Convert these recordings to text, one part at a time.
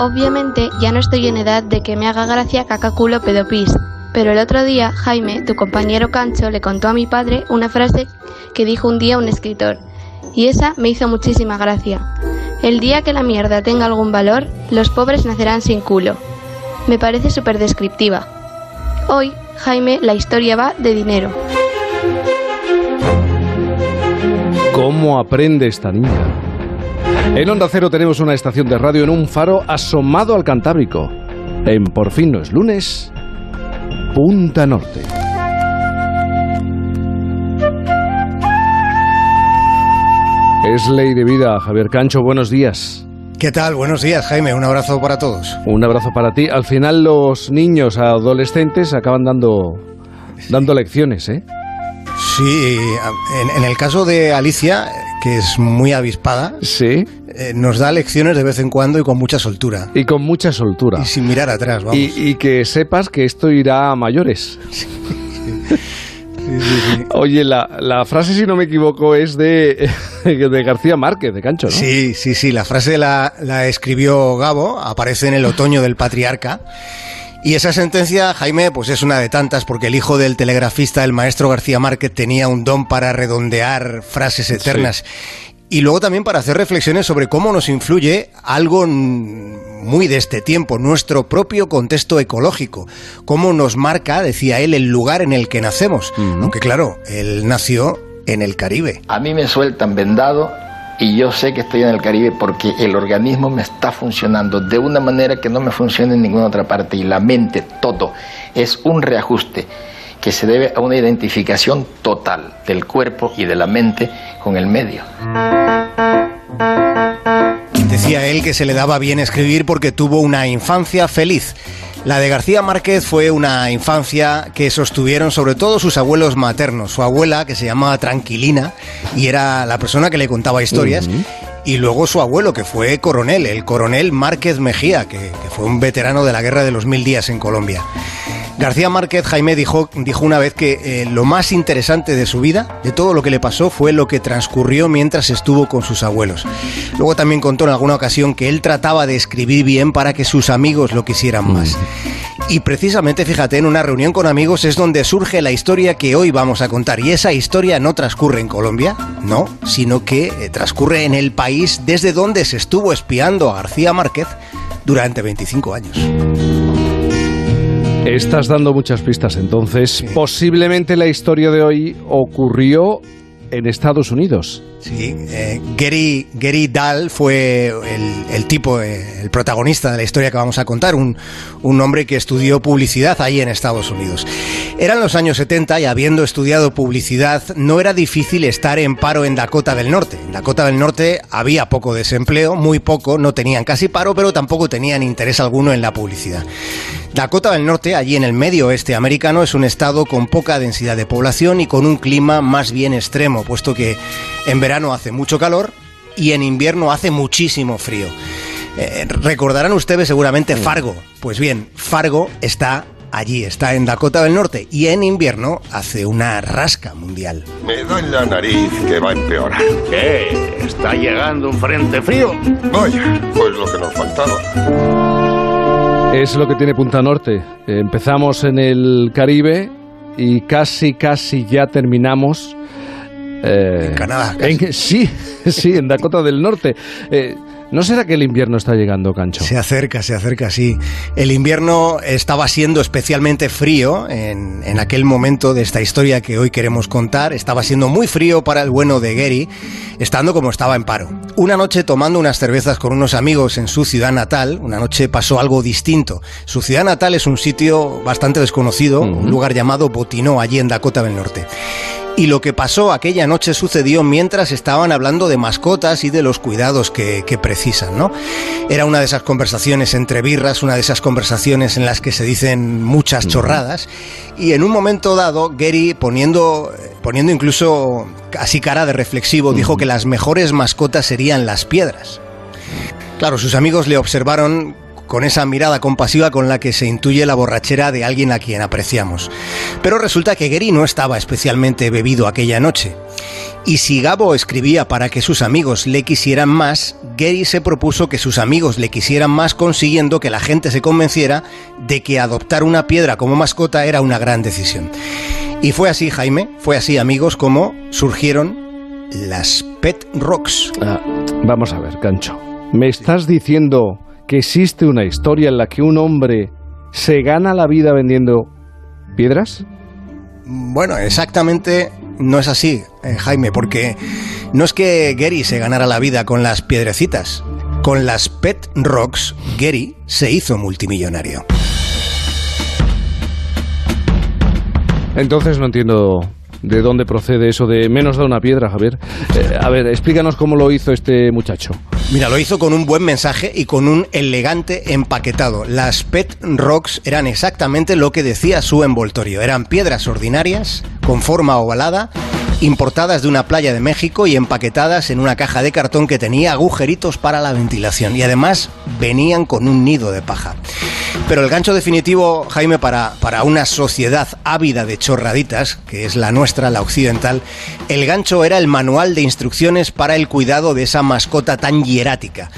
Obviamente ya no estoy en edad de que me haga gracia cacaculo pedopis, pero el otro día Jaime, tu compañero Cancho, le contó a mi padre una frase que dijo un día un escritor, y esa me hizo muchísima gracia. El día que la mierda tenga algún valor, los pobres nacerán sin culo. Me parece súper descriptiva. Hoy, Jaime, la historia va de dinero. ¿Cómo aprende esta niña? En Onda Cero tenemos una estación de radio en un faro asomado al Cantábrico. En Por fin no es lunes, Punta Norte. Es ley de vida, Javier Cancho, buenos días. ¿Qué tal? Buenos días, Jaime. Un abrazo para todos. Un abrazo para ti. Al final los niños adolescentes acaban dando, dando lecciones, ¿eh? Sí, en, el caso de Alicia, que es muy avispada, sí. Eh, nos da lecciones de vez en cuando y con mucha soltura. Y con mucha soltura. Y sin mirar atrás, vamos. Y, que sepas que esto irá a mayores. Oye, la, frase, si no me equivoco, es de, de García Márquez, de Cancho, ¿no? Sí, sí, sí. La frase la, la escribió Gabo, aparece en el otoño del patriarca. Y esa sentencia, Jaime, pues es una de tantas, porque el hijo del telegrafista, el maestro García Márquez, tenía un don para redondear frases eternas. Y luego también para hacer reflexiones sobre cómo nos influye algo muy de este tiempo, nuestro propio contexto ecológico. Cómo nos marca, decía él, el lugar en el que nacemos. Aunque claro, él nació en el Caribe. A mí me sueltan vendado y yo sé que estoy en el Caribe porque el organismo me está funcionando de una manera que no me funciona en ninguna otra parte y la mente, todo, es un reajuste que se debe a una identificación total del cuerpo y de la mente con el medio. Decía él que se le daba bien escribir porque tuvo una infancia feliz. La de García Márquez fue una infancia que sostuvieron sobre todo sus abuelos maternos. Su abuela, que se llamaba Tranquilina, y era la persona que le contaba historias. Y luego su abuelo, que fue coronel, el coronel Márquez Mejía, que, que fue un veterano de la Guerra de los Mil Días en Colombia. García Márquez, Jaime, dijo, dijo una vez que eh, lo más interesante de su vida, de todo lo que le pasó, fue lo que transcurrió mientras estuvo con sus abuelos. Luego también contó en alguna ocasión que él trataba de escribir bien para que sus amigos lo quisieran más. Y precisamente, fíjate, en una reunión con amigos es donde surge la historia que hoy vamos a contar. Y esa historia no transcurre en Colombia, no, sino que eh, transcurre en el país desde donde se estuvo espiando a García Márquez durante 25 años. Estás dando muchas pistas entonces. Posiblemente la historia de hoy ocurrió en Estados Unidos. Sí, eh, Gary, Gary Dahl fue el, tipo, eh, el protagonista de la historia que vamos a contar, un, un, hombre que estudió publicidad ahí en Estados Unidos. Eran los años 70 y habiendo estudiado publicidad no era difícil estar en paro en Dakota del Norte. Dakota del Norte había poco desempleo, muy poco, no tenían casi paro, pero tampoco tenían interés alguno en la publicidad. Dakota del Norte, allí en el medio oeste americano, es un estado con poca densidad de población y con un clima más bien extremo, puesto que en verano hace mucho calor y en invierno hace muchísimo frío. Eh, recordarán ustedes seguramente Fargo. Pues bien, Fargo está allí, está en Dakota del Norte y en invierno hace una rasca mundial. Me da en la nariz que va a empeorar. ¿Qué? ¿Está llegando un frente frío? Vaya, pues lo que nos faltaba. Es lo que tiene Punta Norte. Empezamos en el Caribe y casi, casi ya terminamos. Eh, en Canadá. sí, sí, en Dakota del Norte. Eh, ¿No será que el invierno está llegando, Cancho? Se acerca, se acerca, sí. El invierno estaba siendo especialmente frío en, en, aquel momento de esta historia que hoy queremos contar. Estaba siendo muy frío para el bueno de Gary, estando como estaba en paro. Una noche tomando unas cervezas con unos amigos en su ciudad natal, una noche pasó algo distinto. Su ciudad natal es un sitio bastante desconocido, un lugar llamado Botino, allí en Dakota del Norte. Y lo que pasó aquella noche sucedió mientras estaban hablando de mascotas y de los cuidados que, precisan, ¿no? Era una de esas conversaciones entre birras, una de esas conversaciones en las que se dicen muchas chorradas. Y en un momento dado, Gary, poniendo, poniendo incluso así cara de reflexivo, dijo que las mejores mascotas serían las piedras. Claro, sus amigos le observaron con esa mirada compasiva con la que se intuye la borrachera de alguien a quien apreciamos. Pero resulta que Gary no estaba especialmente bebido aquella noche. Y si Gabo escribía para que sus amigos le quisieran más, Gary se propuso que sus amigos le quisieran más consiguiendo que la gente se convenciera de que adoptar una piedra como mascota era una gran decisión. Y fue así, Jaime, fue así, amigos, como surgieron las Pet Rocks. Ah, vamos a ver, Gancho. ¿Me estás diciendo que existe una historia en la que un hombre se gana la vida vendiendo piedras? Bueno, exactamente no es así, eh, Jaime, porque no es que Gary se ganara la vida con las piedrecitas. Con las Pet Rocks, Gary se hizo multimillonario. Entonces no entiendo de dónde procede eso de menos da una piedra, Javier. Eh, a ver, explícanos cómo lo hizo este muchacho. Mira, lo hizo con un buen mensaje y con un elegante empaquetado. Las Pet Rocks eran exactamente lo que decía su envoltorio. Eran piedras ordinarias, con forma ovalada, importadas de una playa de México y empaquetadas en una caja de cartón que tenía agujeritos para la ventilación. Y además venían con un nido de paja. Pero el gancho definitivo, Jaime, para, para una sociedad ávida de chorraditas, que es la nuestra, la occidental, el gancho era el manual de instrucciones para el cuidado de esa mascota tan hierática.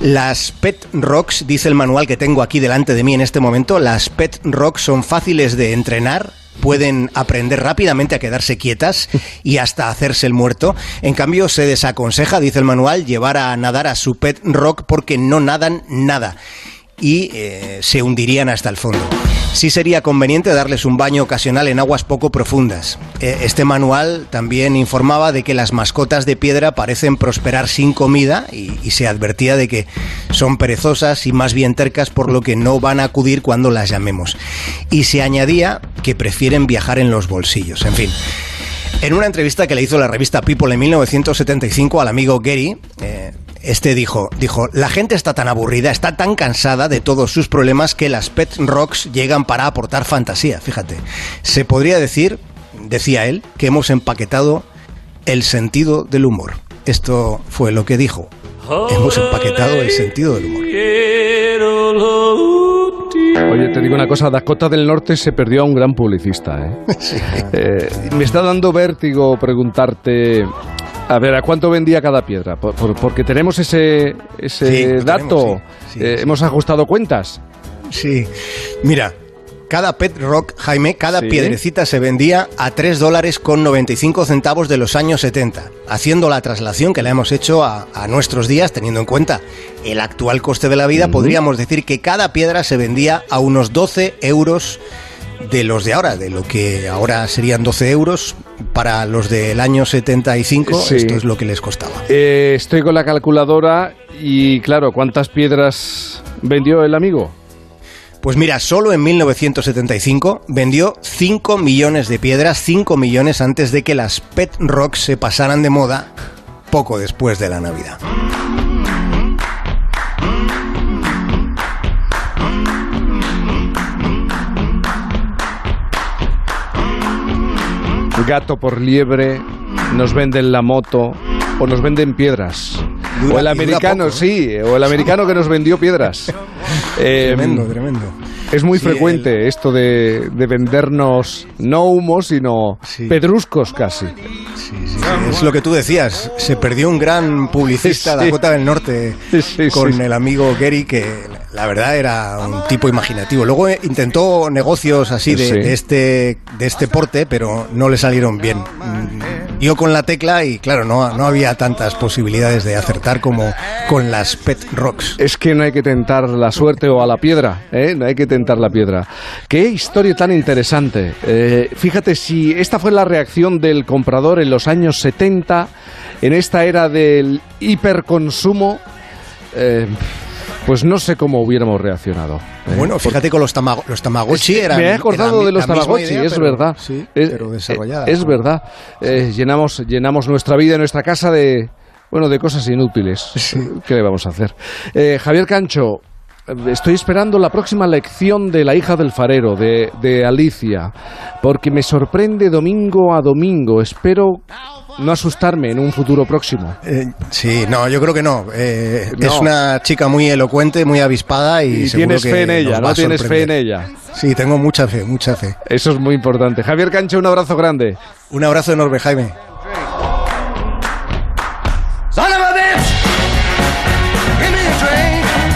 Las Pet Rocks, dice el manual que tengo aquí delante de mí en este momento, las Pet Rocks son fáciles de entrenar, pueden aprender rápidamente a quedarse quietas y hasta hacerse el muerto. En cambio, se desaconseja, dice el manual, llevar a nadar a su pet rock porque no nadan nada y eh, se hundirían hasta el fondo. Sí sería conveniente darles un baño ocasional en aguas poco profundas. Eh, este manual también informaba de que las mascotas de piedra parecen prosperar sin comida y, se advertía de que son perezosas y más bien tercas por lo que no van a acudir cuando las llamemos. Y se añadía que prefieren viajar en los bolsillos. En fin. En una entrevista que le hizo la revista People en 1975 al amigo Gary, eh, este dijo, dijo, la gente está tan aburrida, está tan cansada de todos sus problemas que las pet rocks llegan para aportar fantasía, fíjate. Se podría decir, decía él, que hemos empaquetado el sentido del humor. Esto fue lo que dijo. Hemos empaquetado el sentido del humor. Oye, te digo una cosa, Dakota del Norte se perdió a un gran publicista. ¿eh? Eh, me está dando vértigo preguntarte, a ver, ¿a cuánto vendía cada piedra? Por- por- porque tenemos ese, ese Sí, dato, tenemos, sí, sí, Eh, hemos ajustado cuentas. Sí. Mira, cada pet rock, Jaime, cada Sí. piedrecita se vendía a 3 dólares con 95 centavos de los años 70, haciendo la traslación que la hemos hecho a, a nuestros días, teniendo en cuenta el actual coste de la vida, podríamos decir que cada piedra se vendía a unos 12 euros de los de ahora, de lo que ahora serían 12 euros para los del año 75, Sí. esto es lo que les costaba. Eh, estoy con la calculadora y claro, ¿cuántas piedras vendió el amigo? Pues mira, solo en 1975 vendió 5 millones de piedras, 5 millones antes de que las Pet Rocks se pasaran de moda poco después de la Navidad. Gato por liebre, nos venden la moto o nos venden piedras. Dura- o el americano, poco, ¿eh? sí, o el americano que nos vendió piedras. Eh, Tremendo, tremendo. Es muy Sí, frecuente esto de, de vendernos no humos, sino Sí. pedruscos casi. Sí, Es lo que tú decías, se perdió un gran publicista Sí. Dakota del Norte con el amigo Gary, que la verdad era un tipo imaginativo. Luego eh, intentó negocios así de, Sí. de este, de este porte, pero no le salieron bien. Mm, Dio con la tecla y claro, no, no había tantas posibilidades de acertar como con las Pet Rocks. Es que no hay que tentar la suerte o a la piedra, ¿eh? No hay que tentar la piedra. Qué historia tan interesante. Eh, fíjate, si esta fue la reacción del comprador en los años 70, en esta era del hiperconsumo, eh, pues no sé cómo hubiéramos reaccionado. ¿eh? Bueno, fíjate con los, tamago- los Tamagotchi Es que eran. me he acordado de los Tamagotchi, idea, es pero- verdad. Sí, es, pero desarrollada. Es, verdad. Eh, llenamos, llenamos nuestra vida y nuestra casa de, bueno, de cosas inútiles. ¿Qué le vamos a hacer? Eh, Javier Cancho, eh, estoy esperando la próxima lección de la hija del farero, de, de Alicia, porque me sorprende domingo a domingo. Espero no asustarme en un futuro próximo. Eh, sí, no, yo creo que no. Eh, No. Es una chica muy elocuente, muy avispada y, Y tienes fe en ella, ¿no? Tienes fe en ella. Sí, tengo mucha fe, mucha fe. Eso es muy importante. Javier Cancho, un abrazo grande. Un abrazo enorme, Jaime.